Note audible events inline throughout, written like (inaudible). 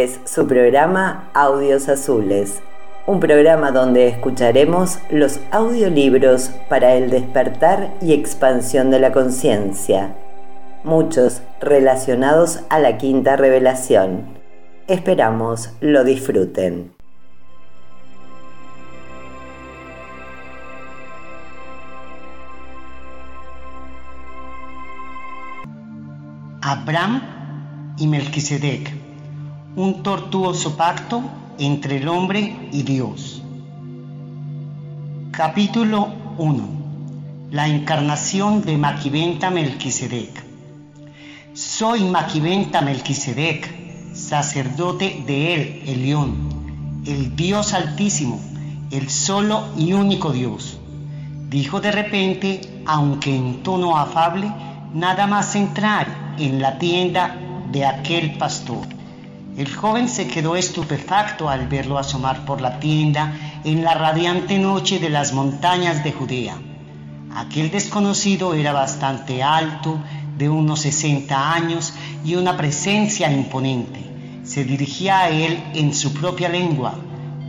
Es su programa Audios Azules, un programa donde escucharemos los audiolibros para el despertar y expansión de la conciencia, muchos relacionados a la quinta revelación. Esperamos lo disfruten. Abraham y Melquisedec, un tortuoso pacto entre el hombre y Dios. Capítulo 1. La encarnación de Maquiventa Melquisedec. Soy Maquiventa Melquisedec, sacerdote de él, el león, el Dios altísimo, el solo y único Dios. Dijo de repente, aunque en tono afable, nada más entrar en la tienda de aquel pastor. El joven se quedó estupefacto al verlo asomar por la tienda en la radiante noche de las montañas de Judea. Aquel desconocido era bastante alto, de unos 60 años y una presencia imponente. Se dirigía a él en su propia lengua,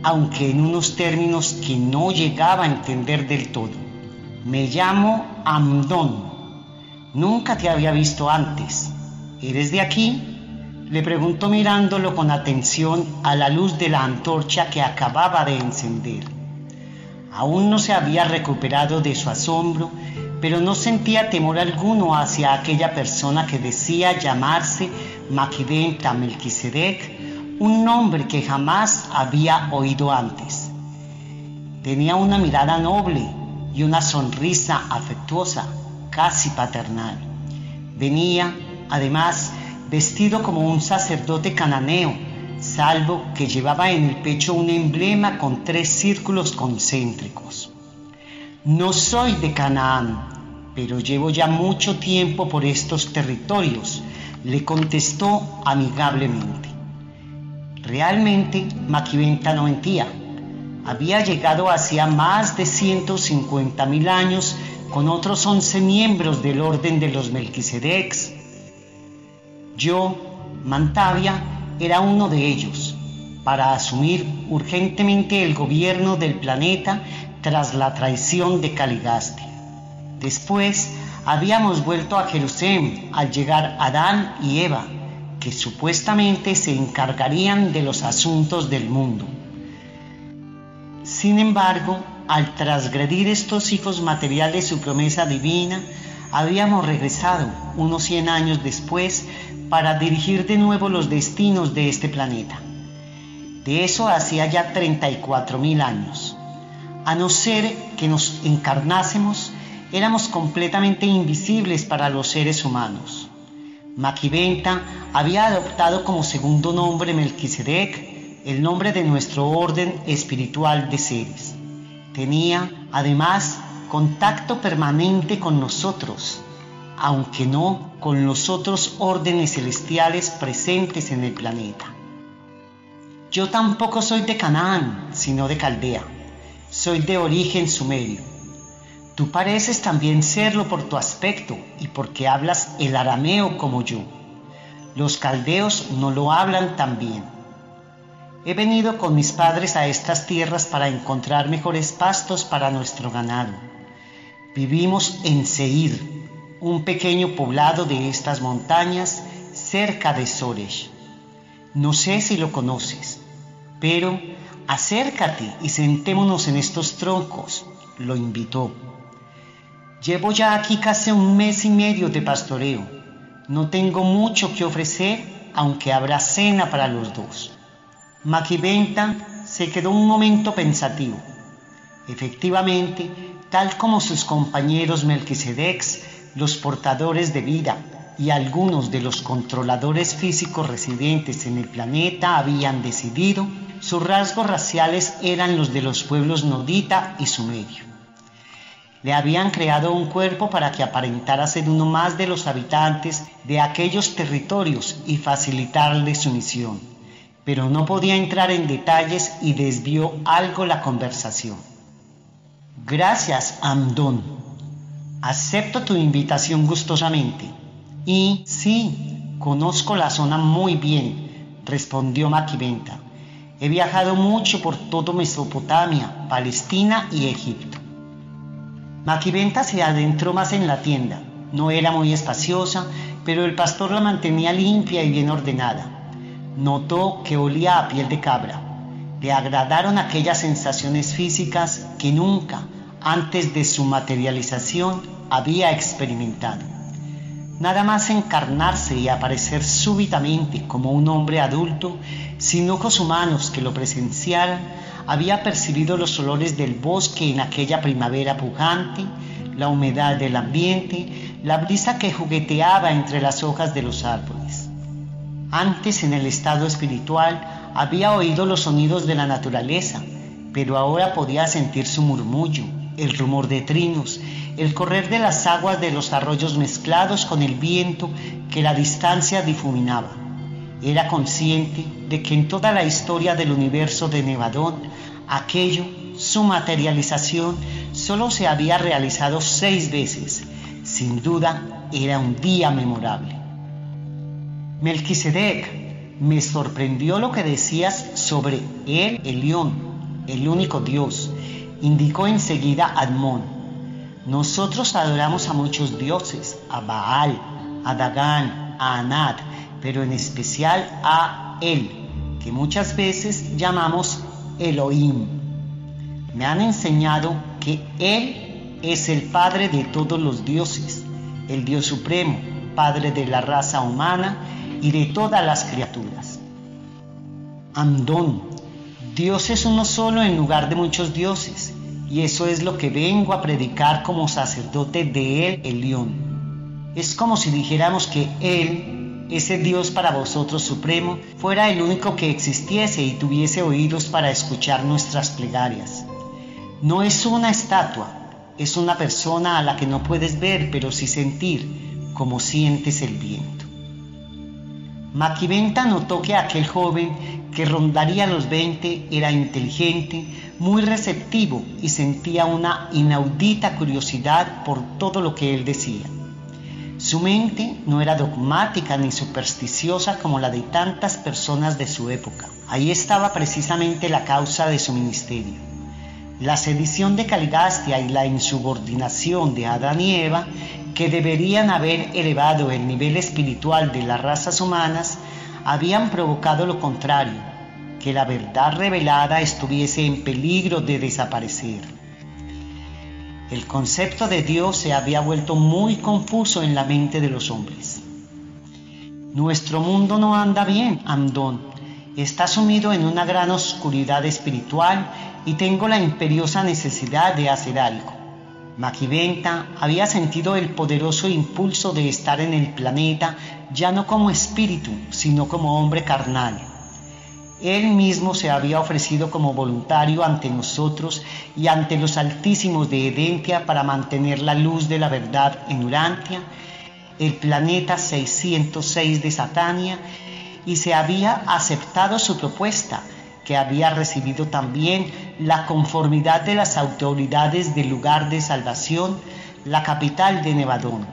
aunque en unos términos que no llegaba a entender del todo. Me llamo Amdón. Nunca te había visto antes. ¿Eres de aquí? Le preguntó mirándolo con atención a la luz de la antorcha que acababa de encender. Aún no se había recuperado de su asombro, pero no sentía temor alguno hacia aquella persona que decía llamarse Maquidenta Melquisedec, un nombre que jamás había oído antes. Tenía una mirada noble y una sonrisa afectuosa, casi paternal. Venía además vestido como un sacerdote cananeo, salvo que llevaba en el pecho un emblema con tres círculos concéntricos. No soy de Canaán, pero llevo ya mucho tiempo por estos territorios, le contestó amigablemente. Realmente Maquiventa no mentía. Había llegado hacía más de 150 mil años con otros 11 miembros del orden de los Melquisedecs yo, Mantavia, era uno de ellos, para asumir urgentemente el gobierno del planeta tras la traición de Caligaste. Después habíamos vuelto a Jerusalén al llegar Adán y Eva, que supuestamente se encargarían de los asuntos del mundo. Sin embargo, al transgredir estos hijos materiales su promesa divina, habíamos regresado unos 100 años después para dirigir de nuevo los destinos de este planeta. De eso hacía ya 34 mil años. A no ser que nos encarnásemos, éramos completamente invisibles para los seres humanos. Maquiventa había adoptado como segundo nombre Melquisedec, el nombre de nuestro orden espiritual de seres. Tenía, además, contacto permanente con nosotros, aunque no con los otros órdenes celestiales presentes en el planeta. Yo tampoco soy de Canaán, sino de Caldea. Soy de origen sumerio. Tú pareces también serlo por tu aspecto y porque hablas el arameo como yo. Los caldeos no lo hablan tan bien. He venido con mis padres a estas tierras para encontrar mejores pastos para nuestro ganado. Vivimos en Seir, un pequeño poblado de estas montañas cerca de Soresh. No sé si lo conoces, pero acércate y sentémonos en estos troncos, lo invitó. Llevo ya aquí casi un mes y medio de pastoreo. No tengo mucho que ofrecer, aunque habrá cena para los dos. Maquiventa se quedó un momento pensativo. Efectivamente, tal como sus compañeros Melquisedecs, los portadores de vida y algunos de los controladores físicos residentes en el planeta habían decidido, sus rasgos raciales eran los de los pueblos nodita y sumerio. Le habían creado un cuerpo para que aparentara ser uno más de los habitantes de aquellos territorios y facilitarle su misión, pero no podía entrar en detalles y desvió algo la conversación. Gracias, Amdón, Acepto tu invitación gustosamente. Y sí, conozco la zona muy bien, respondió Maquiventa. He viajado mucho por todo Mesopotamia, Palestina y Egipto. Maquiventa se adentró más en la tienda. No era muy espaciosa, pero el pastor la mantenía limpia y bien ordenada. Notó que olía a piel de cabra. Le agradaron aquellas sensaciones físicas que nunca, antes de su materialización, había experimentado. Nada más encarnarse y aparecer súbitamente como un hombre adulto, sin ojos humanos que lo presenciaran, había percibido los olores del bosque en aquella primavera pujante, la humedad del ambiente, la brisa que jugueteaba entre las hojas de los árboles. Antes en el estado espiritual había oído los sonidos de la naturaleza, pero ahora podía sentir su murmullo, el rumor de trinos, el correr de las aguas de los arroyos mezclados con el viento que la distancia difuminaba. Era consciente de que en toda la historia del universo de Nevadón, aquello, su materialización, solo se había realizado seis veces. Sin duda, era un día memorable. Melquisedec, me sorprendió lo que decías sobre él, el león, el único Dios, indicó enseguida Admón. Nosotros adoramos a muchos dioses, a Baal, a Dagán, a Anat, pero en especial a Él, que muchas veces llamamos Elohim. Me han enseñado que Él es el Padre de todos los dioses, el Dios Supremo, Padre de la raza humana y de todas las criaturas. Amdón, Dios es uno solo en lugar de muchos dioses, y eso es lo que vengo a predicar como sacerdote de Él, el león. Es como si dijéramos que Él, ese Dios para vosotros supremo, fuera el único que existiese y tuviese oídos para escuchar nuestras plegarias. No es una estatua, es una persona a la que no puedes ver, pero sí sentir, como sientes el viento. Maquiventa notó que aquel joven que rondaría los 20, era inteligente, muy receptivo y sentía una inaudita curiosidad por todo lo que él decía. Su mente no era dogmática ni supersticiosa como la de tantas personas de su época. Ahí estaba precisamente la causa de su ministerio. La sedición de Caligastia y la insubordinación de Adán y Eva, que deberían haber elevado el nivel espiritual de las razas humanas, habían provocado lo contrario, que la verdad revelada estuviese en peligro de desaparecer. El concepto de Dios se había vuelto muy confuso en la mente de los hombres. Nuestro mundo no anda bien, Amdón. Está sumido en una gran oscuridad espiritual y tengo la imperiosa necesidad de hacer algo. Maquiventa había sentido el poderoso impulso de estar en el planeta ya no como espíritu, sino como hombre carnal. Él mismo se había ofrecido como voluntario ante nosotros y ante los altísimos de Edentia para mantener la luz de la verdad en Urantia, el planeta 606 de Satania, y se había aceptado su propuesta que había recibido también la conformidad de las autoridades del lugar de salvación, la capital de Nevadón.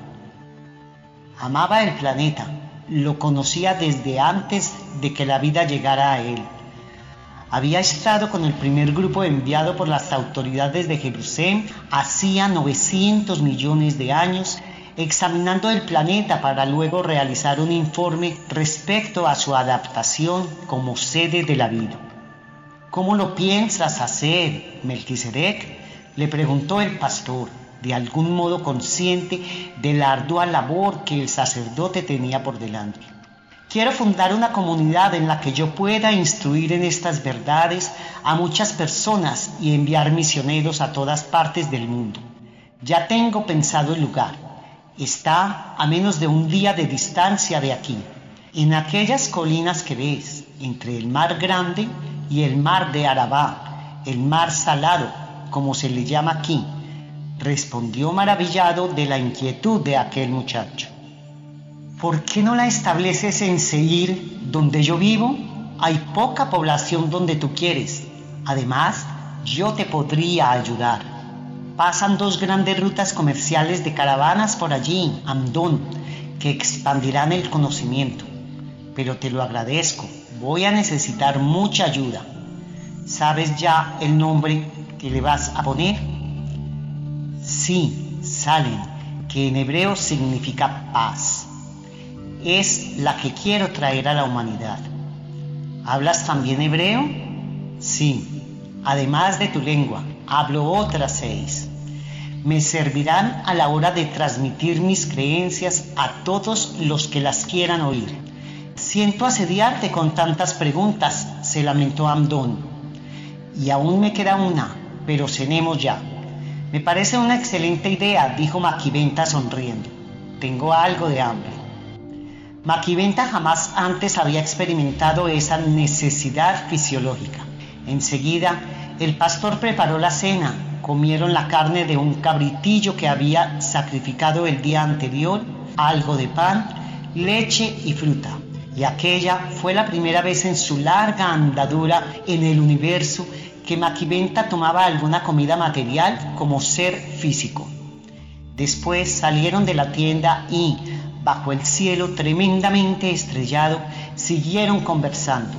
Amaba el planeta, lo conocía desde antes de que la vida llegara a él. Había estado con el primer grupo enviado por las autoridades de Jerusalén hacía 900 millones de años examinando el planeta para luego realizar un informe respecto a su adaptación como sede de la vida. ¿Cómo lo piensas hacer, Melquisedec? le preguntó el pastor, de algún modo consciente de la ardua labor que el sacerdote tenía por delante. Quiero fundar una comunidad en la que yo pueda instruir en estas verdades a muchas personas y enviar misioneros a todas partes del mundo. Ya tengo pensado el lugar. Está a menos de un día de distancia de aquí, en aquellas colinas que ves, entre el mar grande y el mar de Arabá, el mar salado, como se le llama aquí, respondió maravillado de la inquietud de aquel muchacho. ¿Por qué no la estableces en Seir, donde yo vivo? Hay poca población donde tú quieres. Además, yo te podría ayudar. Pasan dos grandes rutas comerciales de caravanas por allí, Amdón, que expandirán el conocimiento. Pero te lo agradezco. Voy a necesitar mucha ayuda. ¿Sabes ya el nombre que le vas a poner? Sí, Salem, que en hebreo significa paz. Es la que quiero traer a la humanidad. ¿Hablas también hebreo? Sí, además de tu lengua, hablo otras seis. Me servirán a la hora de transmitir mis creencias a todos los que las quieran oír. Siento asediarte con tantas preguntas, se lamentó Amdón. Y aún me queda una, pero cenemos ya. Me parece una excelente idea, dijo Maquiventa sonriendo. Tengo algo de hambre. Maquiventa jamás antes había experimentado esa necesidad fisiológica. Enseguida, el pastor preparó la cena. Comieron la carne de un cabritillo que había sacrificado el día anterior, algo de pan, leche y fruta. Y aquella fue la primera vez en su larga andadura en el universo que Maquiventa tomaba alguna comida material como ser físico. Después salieron de la tienda y, bajo el cielo tremendamente estrellado, siguieron conversando.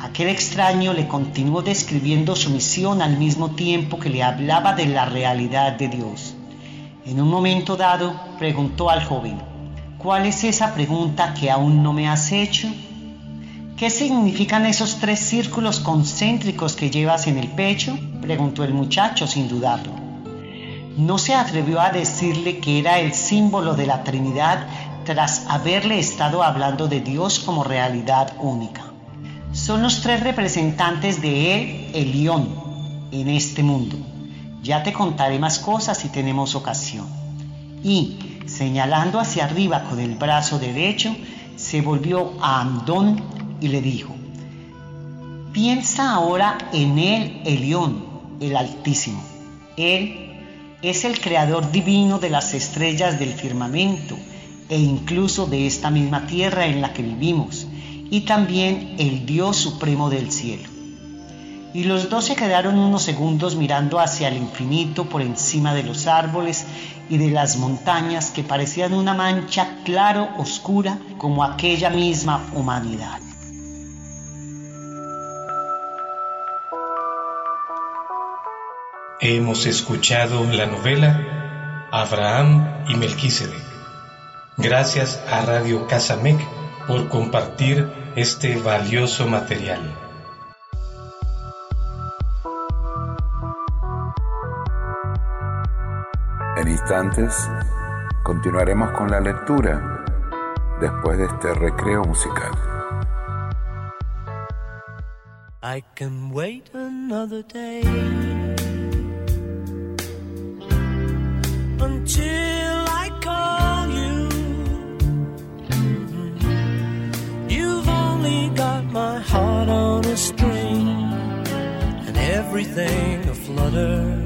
Aquel extraño le continuó describiendo su misión al mismo tiempo que le hablaba de la realidad de Dios. En un momento dado preguntó al joven, ¿cuál es esa pregunta que aún no me has hecho? ¿Qué significan esos tres círculos concéntricos que llevas en el pecho? preguntó el muchacho sin dudarlo. No se atrevió a decirle que era el símbolo de la Trinidad tras haberle estado hablando de Dios como realidad única. Son los tres representantes de Él, el león, en este mundo. Ya te contaré más cosas si tenemos ocasión. Y, señalando hacia arriba con el brazo derecho, se volvió a Amdón y le dijo, piensa ahora en Él, el león, el Altísimo. Él es el creador divino de las estrellas del firmamento e incluso de esta misma tierra en la que vivimos, y también el Dios supremo del cielo. Y los dos se quedaron unos segundos mirando hacia el infinito por encima de los árboles y de las montañas que parecían una mancha claro oscura como aquella misma humanidad. Hemos escuchado la novela Abraham y Melquisedec. Gracias a Radio Casamec por compartir este valioso material. Instantes continuaremos con la lectura después de este recreo musical. I can wait another day until I call you. You've only got my heart on a string and everything aflutter.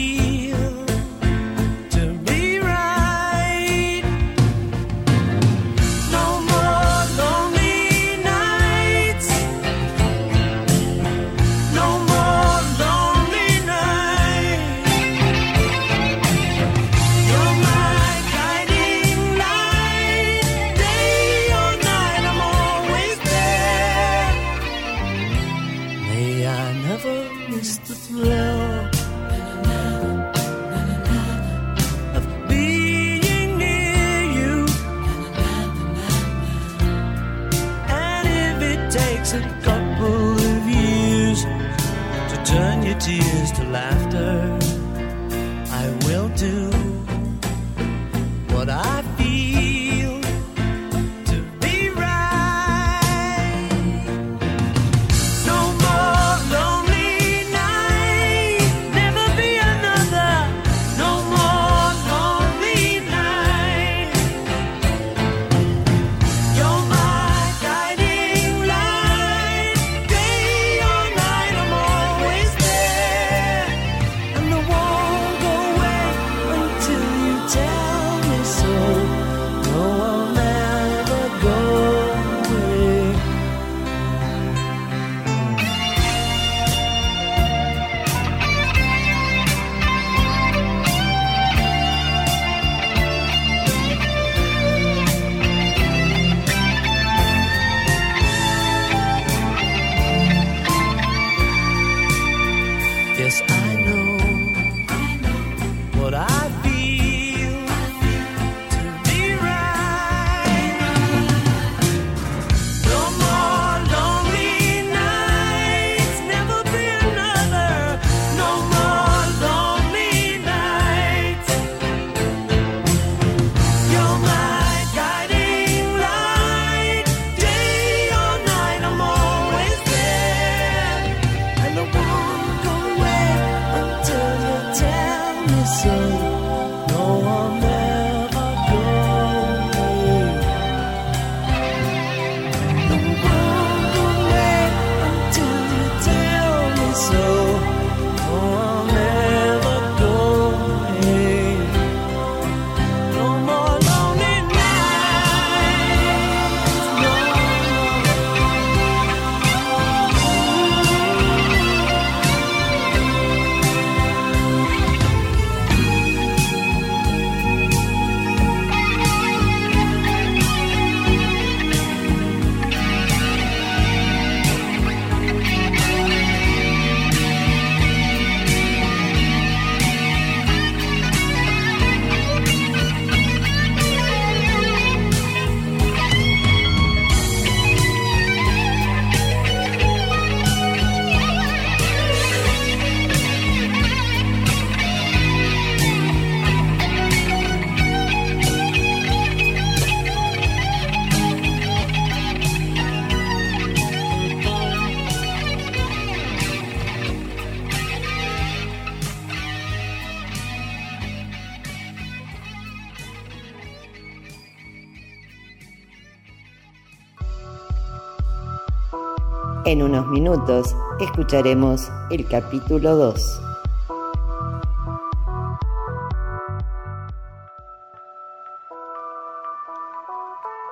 unos minutos escucharemos el capítulo 2.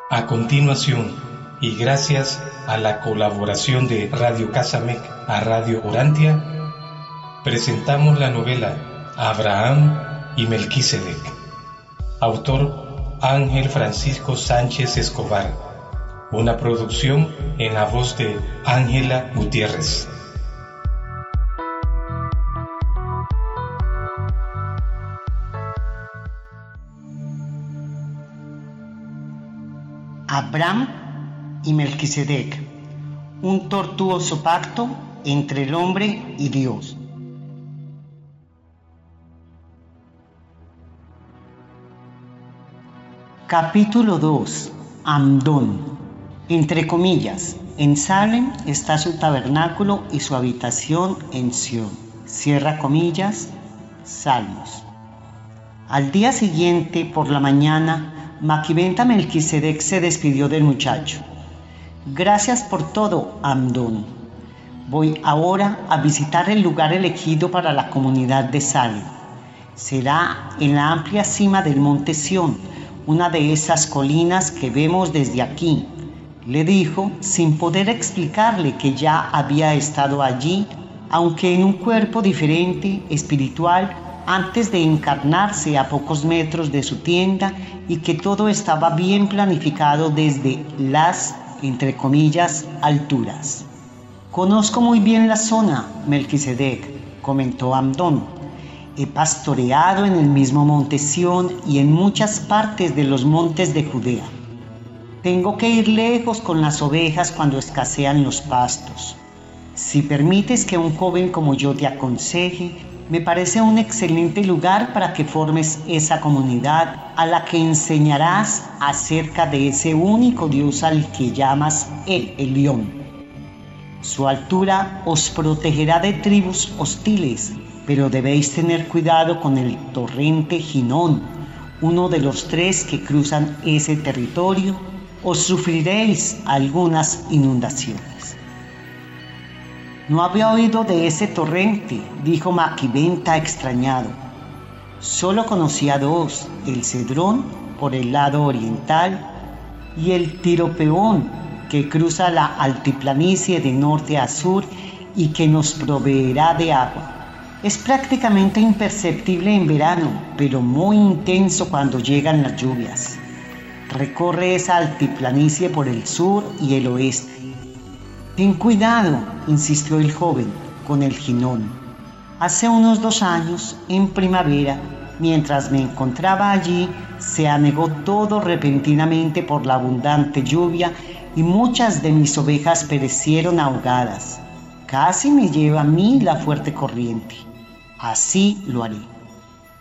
A continuación, y gracias a la colaboración de Radio Casamec a Radio Orantia, presentamos la novela Abraham y Melquisedec. Autor Ángel Francisco Sánchez Escobar una producción en la voz de Ángela Gutiérrez. Abraham y Melquisedec, un tortuoso pacto entre el hombre y Dios. Capítulo 2. Amdón. Entre comillas, en Salem está su tabernáculo y su habitación en Sion. Cierra comillas, Salmos. Al día siguiente, por la mañana, Maquiventa Melquisedec se despidió del muchacho. Gracias por todo, Amdón. Voy ahora a visitar el lugar elegido para la comunidad de Salem. Será en la amplia cima del monte Sion, una de esas colinas que vemos desde aquí, le dijo sin poder explicarle que ya había estado allí, aunque en un cuerpo diferente, espiritual, antes de encarnarse a pocos metros de su tienda y que todo estaba bien planificado desde las, entre comillas, alturas. Conozco muy bien la zona, Melquisedec, comentó Amdón. He pastoreado en el mismo monte Sión y en muchas partes de los montes de Judea. Tengo que ir lejos con las ovejas cuando escasean los pastos. Si permites que un joven como yo te aconseje, me parece un excelente lugar para que formes esa comunidad a la que enseñarás acerca de ese único Dios al que llamas el Elión. Su altura os protegerá de tribus hostiles, pero debéis tener cuidado con el torrente Ginón, uno de los tres que cruzan ese territorio os sufriréis algunas inundaciones. No había oído de ese torrente, dijo Maquiventa extrañado. Solo conocía dos, el Cedrón por el lado oriental y el Tiropeón que cruza la altiplanicie de norte a sur y que nos proveerá de agua. Es prácticamente imperceptible en verano, pero muy intenso cuando llegan las lluvias. Recorre esa altiplanicie por el sur y el oeste. Ten cuidado, insistió el joven, con el jinón. Hace unos dos años, en primavera, mientras me encontraba allí, se anegó todo repentinamente por la abundante lluvia y muchas de mis ovejas perecieron ahogadas. Casi me lleva a mí la fuerte corriente. Así lo haré.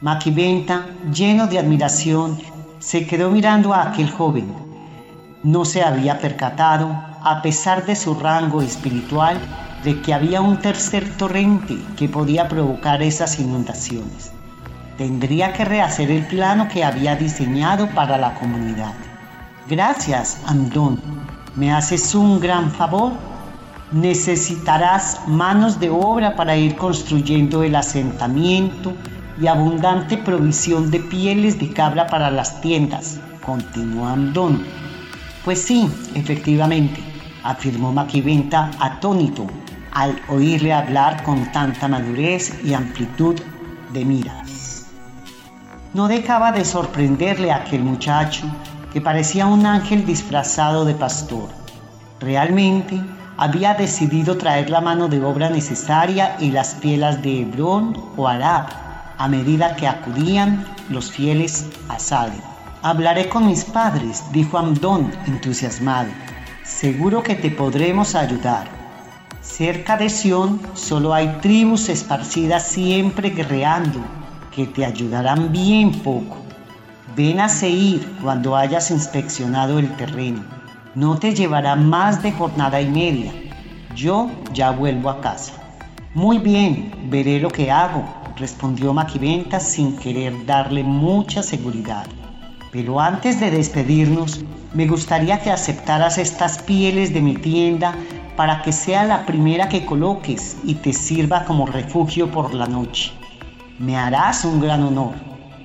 Maquiventa, lleno de admiración, se quedó mirando a aquel joven. No se había percatado, a pesar de su rango espiritual, de que había un tercer torrente que podía provocar esas inundaciones. Tendría que rehacer el plano que había diseñado para la comunidad. Gracias, Amdón. ¿Me haces un gran favor? Necesitarás manos de obra para ir construyendo el asentamiento y abundante provisión de pieles de cabra para las tiendas, continuó Amdón. Pues sí, efectivamente, afirmó Maquiventa atónito al oírle hablar con tanta madurez y amplitud de miras. No dejaba de sorprenderle a aquel muchacho que parecía un ángel disfrazado de pastor. Realmente había decidido traer la mano de obra necesaria y las pielas de Hebrón o Arab a medida que acudían los fieles a Salem. Hablaré con mis padres, dijo Amdón entusiasmado. Seguro que te podremos ayudar. Cerca de Sión solo hay tribus esparcidas siempre guerreando, que te ayudarán bien poco. Ven a Seir cuando hayas inspeccionado el terreno. No te llevará más de jornada y media. Yo ya vuelvo a casa. Muy bien, veré lo que hago, respondió Maquiventa sin querer darle mucha seguridad. Pero antes de despedirnos, me gustaría que aceptaras estas pieles de mi tienda para que sea la primera que coloques y te sirva como refugio por la noche. Me harás un gran honor.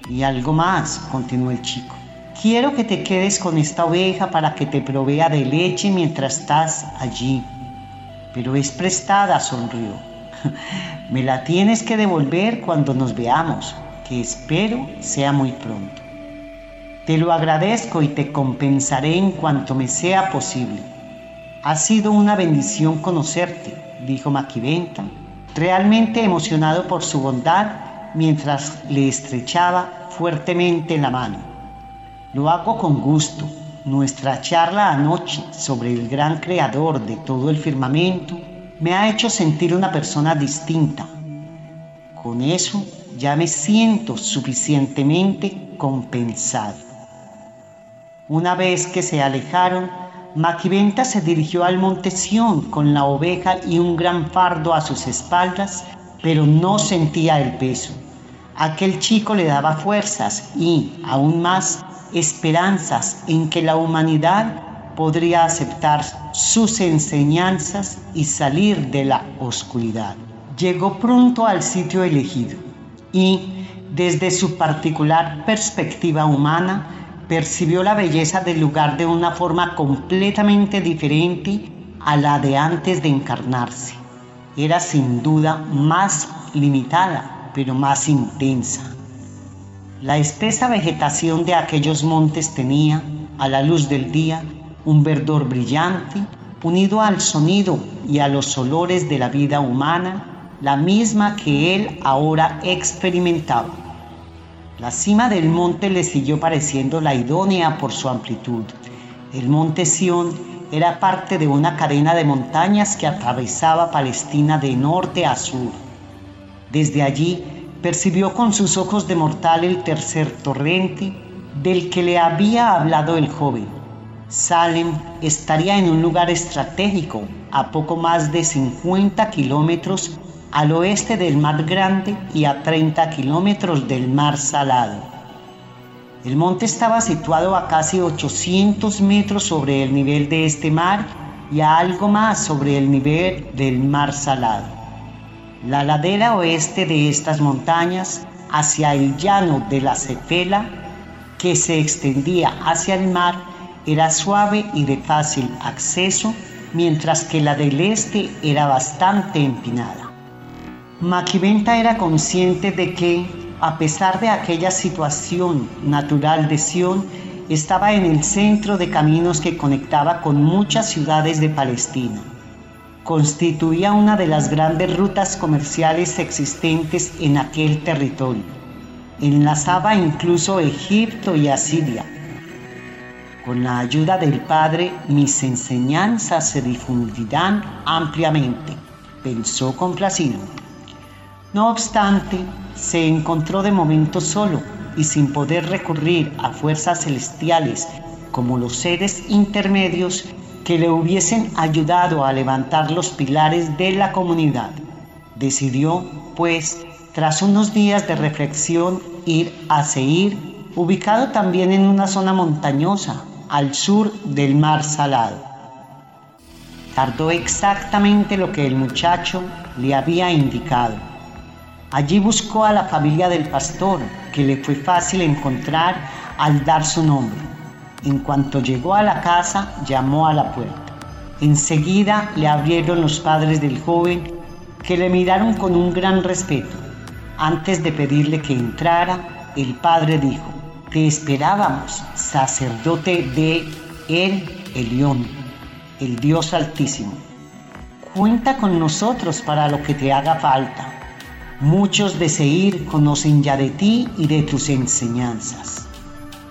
Y algo más, continuó el chico. Quiero que te quedes con esta oveja para que te provea de leche mientras estás allí. Pero es prestada, sonrió. (laughs) Me la tienes que devolver cuando nos veamos, que espero sea muy pronto. Te lo agradezco y te compensaré en cuanto me sea posible. Ha sido una bendición conocerte, dijo Maquiventa, realmente emocionado por su bondad mientras le estrechaba fuertemente la mano. Lo hago con gusto. Nuestra charla anoche sobre el gran creador de todo el firmamento me ha hecho sentir una persona distinta. Con eso ya me siento suficientemente compensado. Una vez que se alejaron, Maquiventa se dirigió al monte Sión con la oveja y un gran fardo a sus espaldas, pero no sentía el peso. Aquel chico le daba fuerzas y, aún más, esperanzas en que la humanidad podría aceptar sus enseñanzas y salir de la oscuridad. Llegó pronto al sitio elegido y, desde su particular perspectiva humana, percibió la belleza del lugar de una forma completamente diferente a la de antes de encarnarse. Era sin duda más limitada, pero más intensa. La espesa vegetación de aquellos montes tenía, a la luz del día, un verdor brillante, unido al sonido y a los olores de la vida humana, la misma que él ahora experimentaba. La cima del monte le siguió pareciendo la idónea por su amplitud. El monte Sión era parte de una cadena de montañas que atravesaba Palestina de norte a sur. Desde allí percibió con sus ojos de mortal el tercer torrente del que le había hablado el joven. Salem estaría en un lugar estratégico a poco más de 50 kilómetros al oeste del Mar Grande y a 30 kilómetros del Mar Salado. El monte estaba situado a casi 800 metros sobre el nivel de este mar y a algo más sobre el nivel del Mar Salado. La ladera oeste de estas montañas, hacia el llano de la Cefela, que se extendía hacia el mar, era suave y de fácil acceso, mientras que la del este era bastante empinada. Maquiventa era consciente de que, a pesar de aquella situación natural de Sion, estaba en el centro de caminos que conectaba con muchas ciudades de Palestina. Constituía una de las grandes rutas comerciales existentes en aquel territorio. Enlazaba incluso Egipto y Asiria. Con la ayuda del Padre, mis enseñanzas se difundirán ampliamente, pensó complacido. No obstante, se encontró de momento solo y sin poder recurrir a fuerzas celestiales como los seres intermedios que le hubiesen ayudado a levantar los pilares de la comunidad. Decidió, pues, Tras unos días de reflexión, ir a Seir, ubicado también en una zona montañosa, al sur del mar salado. Tardó exactamente lo que el muchacho le había indicado. Allí buscó a la familia del pastor, que le fue fácil encontrar al dar su nombre. En cuanto llegó a la casa, llamó a la puerta. Enseguida le abrieron los padres del joven, que le miraron con un gran respeto. Antes de pedirle que entrara, el padre dijo, te esperábamos, sacerdote de El Elión, el Dios Altísimo. Cuenta con nosotros para lo que te haga falta. Muchos de Seir conocen ya de ti y de tus enseñanzas.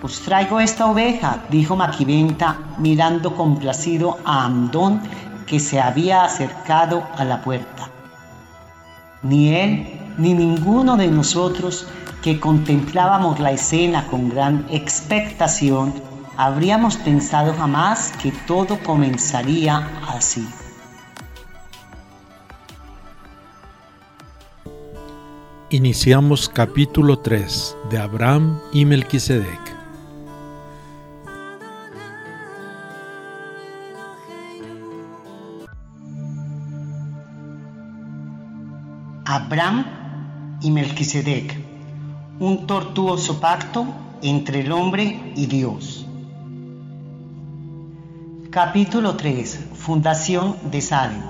Os traigo esta oveja, dijo Maquiventa, mirando complacido a Amdón, que se había acercado a la puerta. Ni él ni ninguno de nosotros que contemplábamos la escena con gran expectación, habríamos pensado jamás que todo comenzaría así. Iniciamos capítulo 3 de Abraham y Melquisedec. Abraham y Melquisedec, un tortuoso pacto entre el hombre y Dios. Capítulo 3. Fundación de Salem.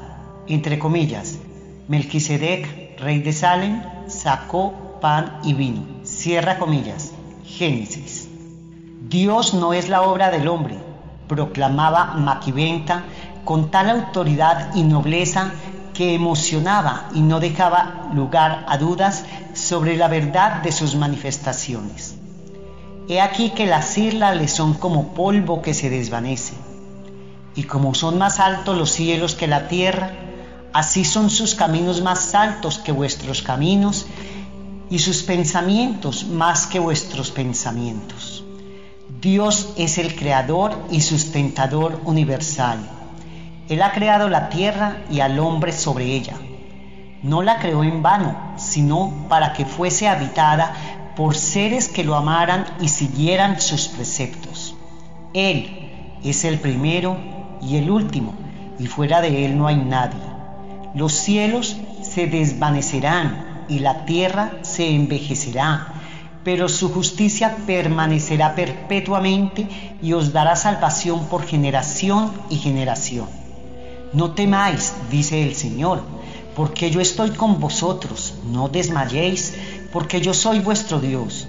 Entre comillas, Melquisedec, rey de Salem, sacó pan y vino. Cierra comillas. Génesis. Dios no es la obra del hombre, proclamaba Maquiventa con tal autoridad y nobleza que emocionaba y no dejaba lugar a dudas sobre la verdad de sus manifestaciones. He aquí que las islas le son como polvo que se desvanece, y como son más altos los cielos que la tierra, así son sus caminos más altos que vuestros caminos, y sus pensamientos más que vuestros pensamientos. Dios es el creador y sustentador universal él ha creado la tierra y al hombre sobre ella. No la creó en vano, sino para que fuese habitada por seres que lo amaran y siguieran sus preceptos. Él es el primero y el último, y fuera de Él no hay nadie. Los cielos se desvanecerán y la tierra se envejecerá, pero su justicia permanecerá perpetuamente y os dará salvación por generación y generación. No temáis, dice el Señor, porque yo estoy con vosotros. No desmayéis, porque yo soy vuestro Dios.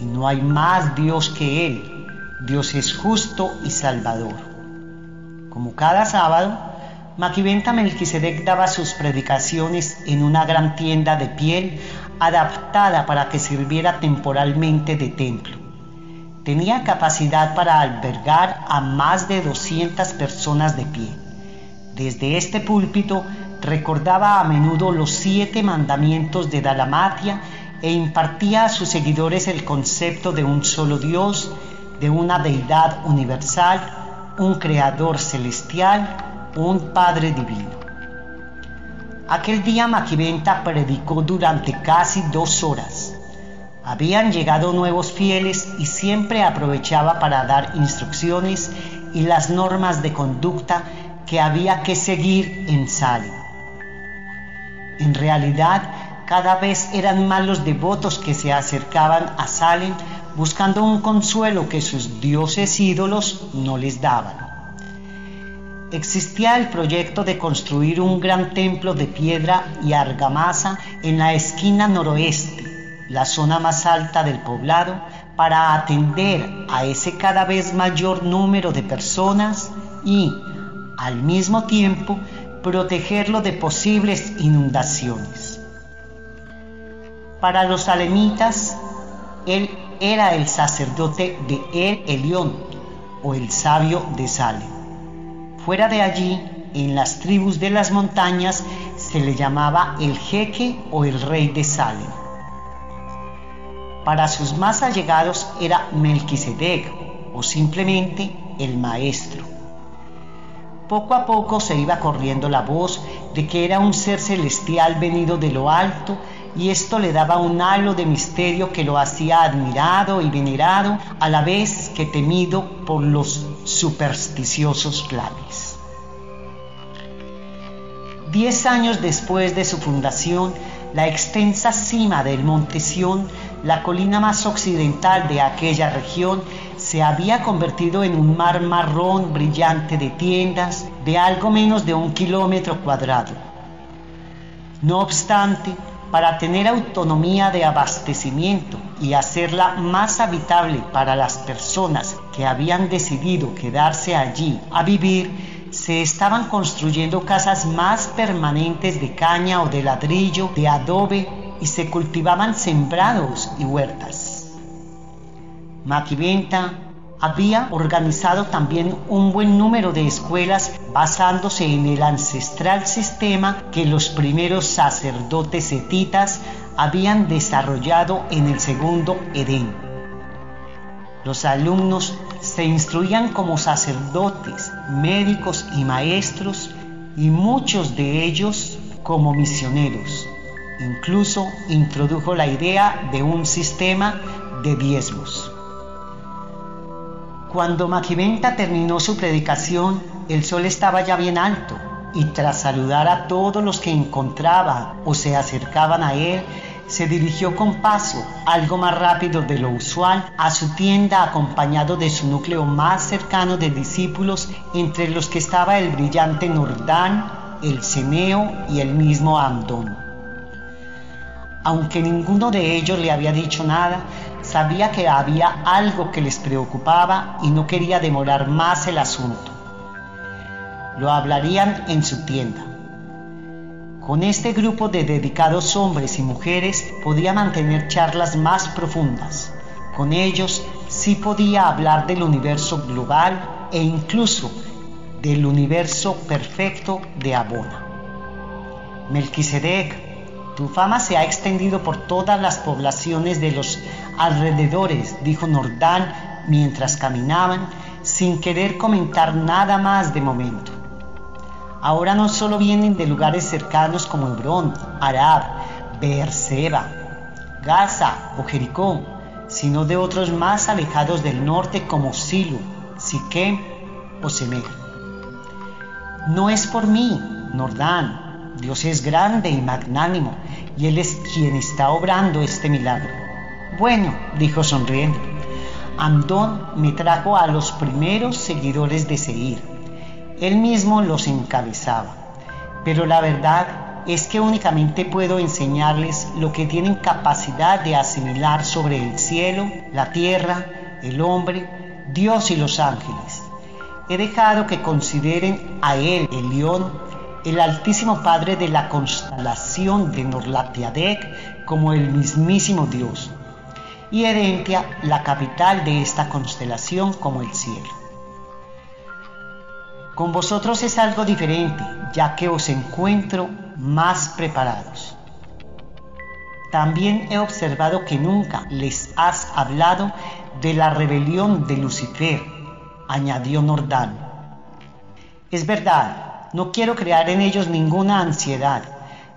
Y no hay más Dios que Él. Dios es justo y salvador. Como cada sábado, Maquiventa Melquisedec daba sus predicaciones en una gran tienda de piel adaptada para que sirviera temporalmente de templo. Tenía capacidad para albergar a más de 200 personas de pie. Desde este púlpito recordaba a menudo los siete mandamientos de Dalamatia e impartía a sus seguidores el concepto de un solo Dios, de una deidad universal, un creador celestial, un Padre divino. Aquel día Maquiventa predicó durante casi dos horas. Habían llegado nuevos fieles y siempre aprovechaba para dar instrucciones y las normas de conducta que había que seguir en Salem. En realidad, cada vez eran más los devotos que se acercaban a Salem buscando un consuelo que sus dioses ídolos no les daban. Existía el proyecto de construir un gran templo de piedra y argamasa en la esquina noroeste, la zona más alta del poblado, para atender a ese cada vez mayor número de personas y, al mismo tiempo protegerlo de posibles inundaciones. Para los alemitas, él era el sacerdote de El Elión o el sabio de Salem. Fuera de allí, en las tribus de las montañas, se le llamaba el jeque o el rey de Salem. Para sus más allegados era Melquisedec o simplemente el maestro. Poco a poco se iba corriendo la voz de que era un ser celestial venido de lo alto y esto le daba un halo de misterio que lo hacía admirado y venerado a la vez que temido por los supersticiosos clanes. Diez años después de su fundación, la extensa cima del Monte Sión, la colina más occidental de aquella región, se había convertido en un mar marrón brillante de tiendas de algo menos de un kilómetro cuadrado. No obstante, para tener autonomía de abastecimiento y hacerla más habitable para las personas que habían decidido quedarse allí a vivir, se estaban construyendo casas más permanentes de caña o de ladrillo, de adobe y se cultivaban sembrados y huertas. Maquiventa había organizado también un buen número de escuelas basándose en el ancestral sistema que los primeros sacerdotes setitas habían desarrollado en el segundo Edén. Los alumnos se instruían como sacerdotes, médicos y maestros y muchos de ellos como misioneros. Incluso introdujo la idea de un sistema de diezmos. Cuando Maquiventa terminó su predicación, el sol estaba ya bien alto y tras saludar a todos los que encontraba o se acercaban a él, se dirigió con paso, algo más rápido de lo usual, a su tienda acompañado de su núcleo más cercano de discípulos, entre los que estaba el brillante Nordán, el Ceneo y el mismo Amdón. Aunque ninguno de ellos le había dicho nada, Sabía que había algo que les preocupaba y no quería demorar más el asunto. Lo hablarían en su tienda. Con este grupo de dedicados hombres y mujeres podía mantener charlas más profundas. Con ellos sí podía hablar del universo global e incluso del universo perfecto de Abona. Melquisedec tu fama se ha extendido por todas las poblaciones de los alrededores, dijo Nordán mientras caminaban, sin querer comentar nada más de momento. Ahora no solo vienen de lugares cercanos como Hebrón, Arab, Beerseba, Gaza o Jericó, sino de otros más alejados del norte como Silo, Siquem o Semer. No es por mí, Nordán, Dios es grande y magnánimo y Él es quien está obrando este milagro. Bueno, dijo sonriendo, Andón me trajo a los primeros seguidores de Seir. Él mismo los encabezaba. Pero la verdad es que únicamente puedo enseñarles lo que tienen capacidad de asimilar sobre el cielo, la tierra, el hombre, Dios y los ángeles. He dejado que consideren a Él, el león, el Altísimo Padre de la constelación de Norlatiadec como el mismísimo Dios, y Herentia la capital de esta constelación como el cielo. Con vosotros es algo diferente, ya que os encuentro más preparados. También he observado que nunca les has hablado de la rebelión de Lucifer, añadió Nordán. Es verdad, no quiero crear en ellos ninguna ansiedad.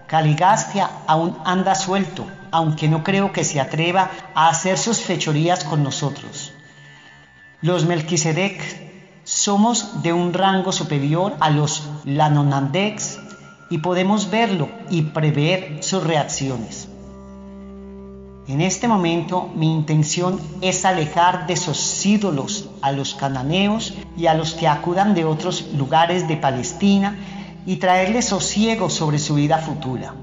Caligastia aún anda suelto, aunque no creo que se atreva a hacer sus fechorías con nosotros. Los Melquisedec somos de un rango superior a los Lanonandex y podemos verlo y prever sus reacciones. En este momento mi intención es alejar de esos ídolos a los cananeos y a los que acudan de otros lugares de Palestina y traerles sosiego sobre su vida futura.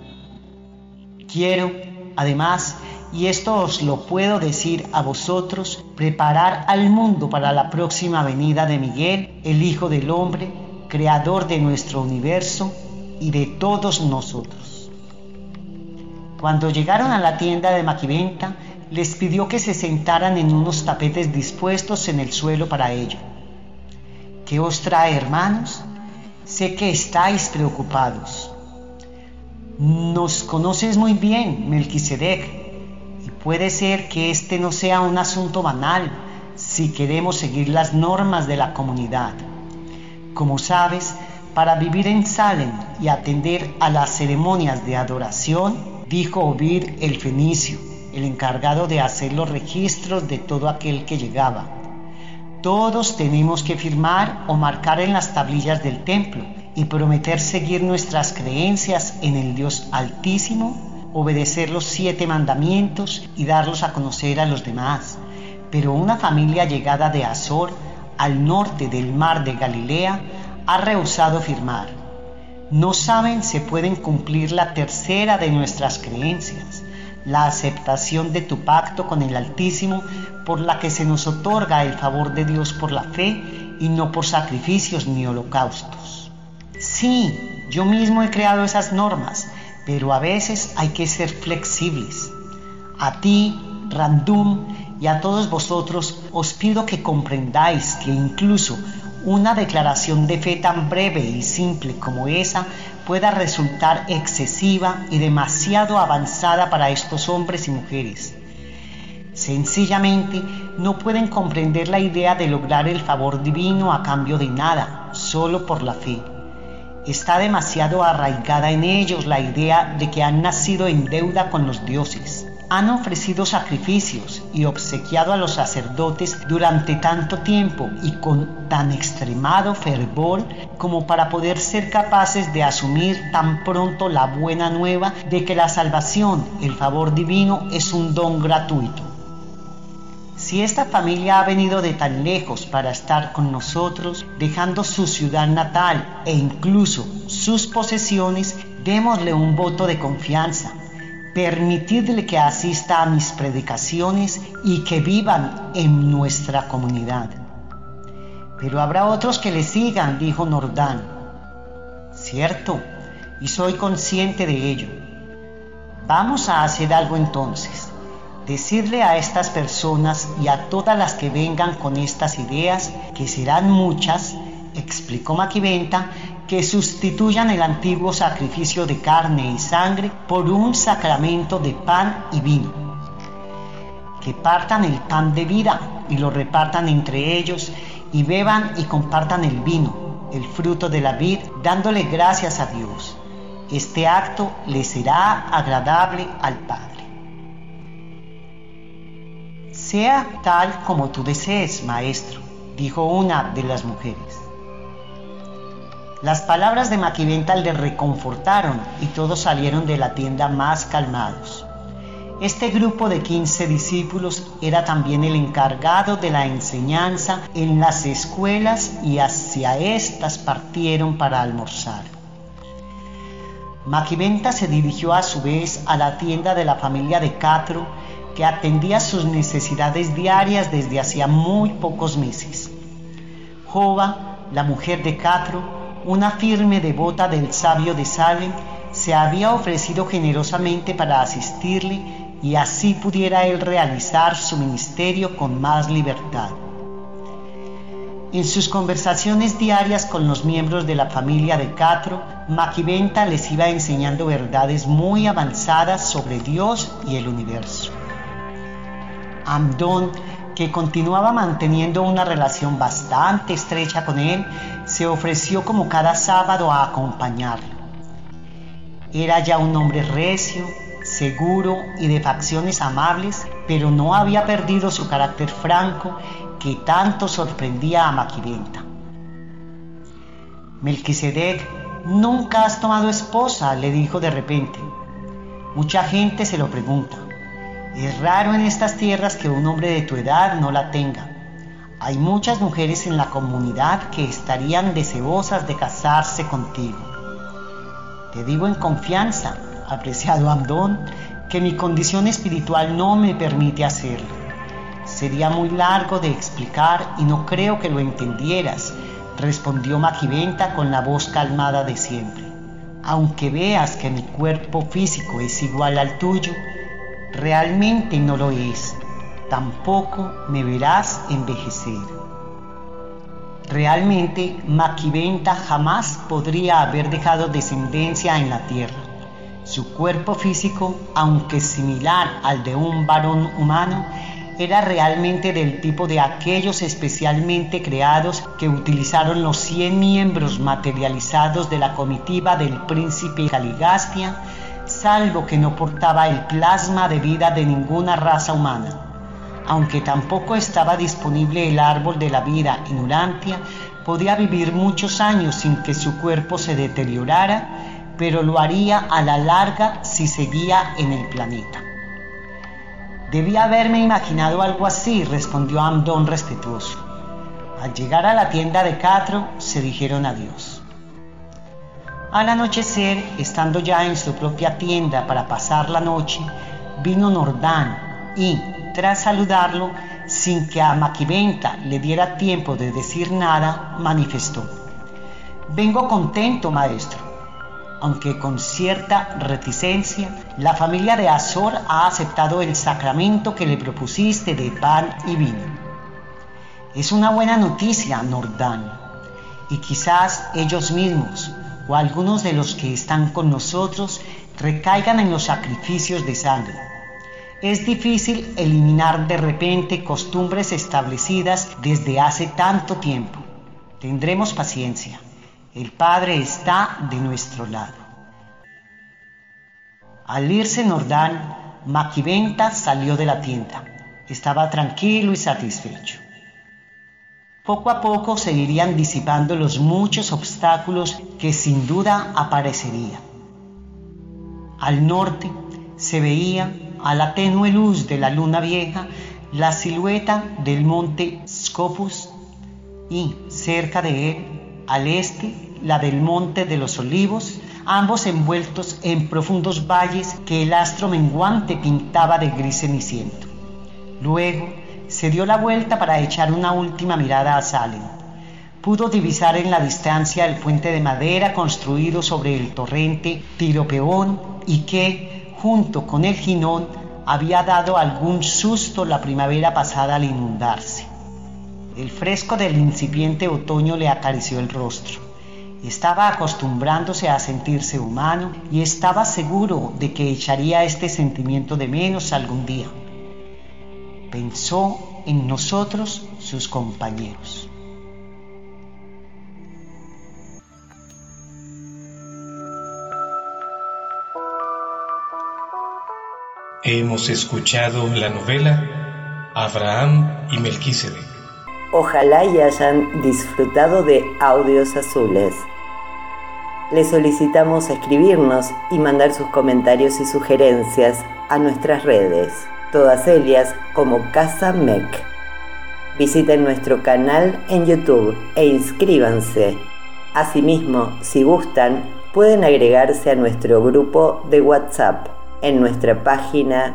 Quiero, además, y esto os lo puedo decir a vosotros, preparar al mundo para la próxima venida de Miguel, el Hijo del Hombre, creador de nuestro universo y de todos nosotros. Cuando llegaron a la tienda de Maquiventa, les pidió que se sentaran en unos tapetes dispuestos en el suelo para ello. ¿Qué os trae, hermanos? Sé que estáis preocupados. Nos conoces muy bien, Melquisedec, y puede ser que este no sea un asunto banal si queremos seguir las normas de la comunidad. Como sabes, para vivir en Salem y atender a las ceremonias de adoración, dijo Ovid el fenicio, el encargado de hacer los registros de todo aquel que llegaba. Todos tenemos que firmar o marcar en las tablillas del templo y prometer seguir nuestras creencias en el Dios Altísimo, obedecer los siete mandamientos y darlos a conocer a los demás. Pero una familia llegada de Azor, al norte del mar de Galilea, ha rehusado firmar. No saben si pueden cumplir la tercera de nuestras creencias, la aceptación de tu pacto con el Altísimo por la que se nos otorga el favor de Dios por la fe y no por sacrificios ni holocaustos. Sí, yo mismo he creado esas normas, pero a veces hay que ser flexibles. A ti, Randum, y a todos vosotros os pido que comprendáis que incluso una declaración de fe tan breve y simple como esa pueda resultar excesiva y demasiado avanzada para estos hombres y mujeres. Sencillamente no pueden comprender la idea de lograr el favor divino a cambio de nada, solo por la fe. Está demasiado arraigada en ellos la idea de que han nacido en deuda con los dioses han ofrecido sacrificios y obsequiado a los sacerdotes durante tanto tiempo y con tan extremado fervor como para poder ser capaces de asumir tan pronto la buena nueva de que la salvación, el favor divino, es un don gratuito. Si esta familia ha venido de tan lejos para estar con nosotros, dejando su ciudad natal e incluso sus posesiones, démosle un voto de confianza permitidle que asista a mis predicaciones y que vivan en nuestra comunidad. Pero habrá otros que le sigan, dijo Nordán. Cierto, y soy consciente de ello. Vamos a hacer algo entonces. Decirle a estas personas y a todas las que vengan con estas ideas, que serán muchas, explicó Maquiventa, que sustituyan el antiguo sacrificio de carne y sangre por un sacramento de pan y vino. Que partan el pan de vida y lo repartan entre ellos y beban y compartan el vino, el fruto de la vid, dándole gracias a Dios. Este acto le será agradable al Padre. Sea tal como tú desees, maestro, dijo una de las mujeres. Las palabras de Maquiventa le reconfortaron y todos salieron de la tienda más calmados. Este grupo de 15 discípulos era también el encargado de la enseñanza en las escuelas y hacia estas partieron para almorzar. Maquiventa se dirigió a su vez a la tienda de la familia de Catro que atendía sus necesidades diarias desde hacía muy pocos meses. Jova, la mujer de Catro, una firme devota del sabio de Salem, se había ofrecido generosamente para asistirle y así pudiera él realizar su ministerio con más libertad. En sus conversaciones diarias con los miembros de la familia de Catro, Maquiventa les iba enseñando verdades muy avanzadas sobre Dios y el universo. Amdón que continuaba manteniendo una relación bastante estrecha con él, se ofreció como cada sábado a acompañarlo. Era ya un hombre recio, seguro y de facciones amables, pero no había perdido su carácter franco que tanto sorprendía a Maquiventa. Melquisedec, nunca has tomado esposa, le dijo de repente. Mucha gente se lo pregunta. Es raro en estas tierras que un hombre de tu edad no la tenga. Hay muchas mujeres en la comunidad que estarían deseosas de casarse contigo. Te digo en confianza, apreciado Amdón, que mi condición espiritual no me permite hacerlo. Sería muy largo de explicar y no creo que lo entendieras, respondió Maquiventa con la voz calmada de siempre. Aunque veas que mi cuerpo físico es igual al tuyo, realmente no lo es, tampoco me verás envejecer. Realmente Maquiventa jamás podría haber dejado descendencia en la tierra. Su cuerpo físico, aunque similar al de un varón humano, era realmente del tipo de aquellos especialmente creados que utilizaron los 100 miembros materializados de la comitiva del príncipe Caligastia es algo que no portaba el plasma de vida de ninguna raza humana. Aunque tampoco estaba disponible el árbol de la vida en Urantia, podía vivir muchos años sin que su cuerpo se deteriorara, pero lo haría a la larga si seguía en el planeta. Debía haberme imaginado algo así, respondió Amdón respetuoso. Al llegar a la tienda de Catro, se dijeron adiós. Al anochecer, estando ya en su propia tienda para pasar la noche, vino Nordán y, tras saludarlo, sin que a Maquiventa le diera tiempo de decir nada, manifestó. Vengo contento, maestro. Aunque con cierta reticencia, la familia de Azor ha aceptado el sacramento que le propusiste de pan y vino. Es una buena noticia, Nordán, y quizás ellos mismos o algunos de los que están con nosotros recaigan en los sacrificios de sangre. Es difícil eliminar de repente costumbres establecidas desde hace tanto tiempo. Tendremos paciencia. El Padre está de nuestro lado. Al irse Nordán, Maquiventa salió de la tienda. Estaba tranquilo y satisfecho. Poco a poco se irían disipando los muchos obstáculos que sin duda aparecerían. Al norte se veía, a la tenue luz de la luna vieja, la silueta del monte Scopus y, cerca de él, al este, la del monte de los olivos, ambos envueltos en profundos valles que el astro menguante pintaba de gris ceniciento. Luego, se dio la vuelta para echar una última mirada a Salem. Pudo divisar en la distancia el puente de madera construido sobre el torrente Tiropeón y que, junto con el Ginón, había dado algún susto la primavera pasada al inundarse. El fresco del incipiente otoño le acarició el rostro. Estaba acostumbrándose a sentirse humano y estaba seguro de que echaría este sentimiento de menos algún día pensó en nosotros, sus compañeros. Hemos escuchado la novela Abraham y Melquisedec. Ojalá y hayan disfrutado de audios azules. Les solicitamos escribirnos y mandar sus comentarios y sugerencias a nuestras redes todas ellas como Casa MEC. Visiten nuestro canal en YouTube e inscríbanse. Asimismo, si gustan, pueden agregarse a nuestro grupo de WhatsApp en nuestra página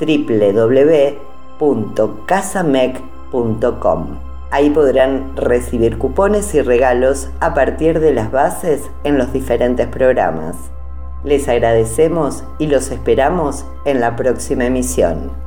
www.casamec.com. Ahí podrán recibir cupones y regalos a partir de las bases en los diferentes programas. Les agradecemos y los esperamos en la próxima emisión.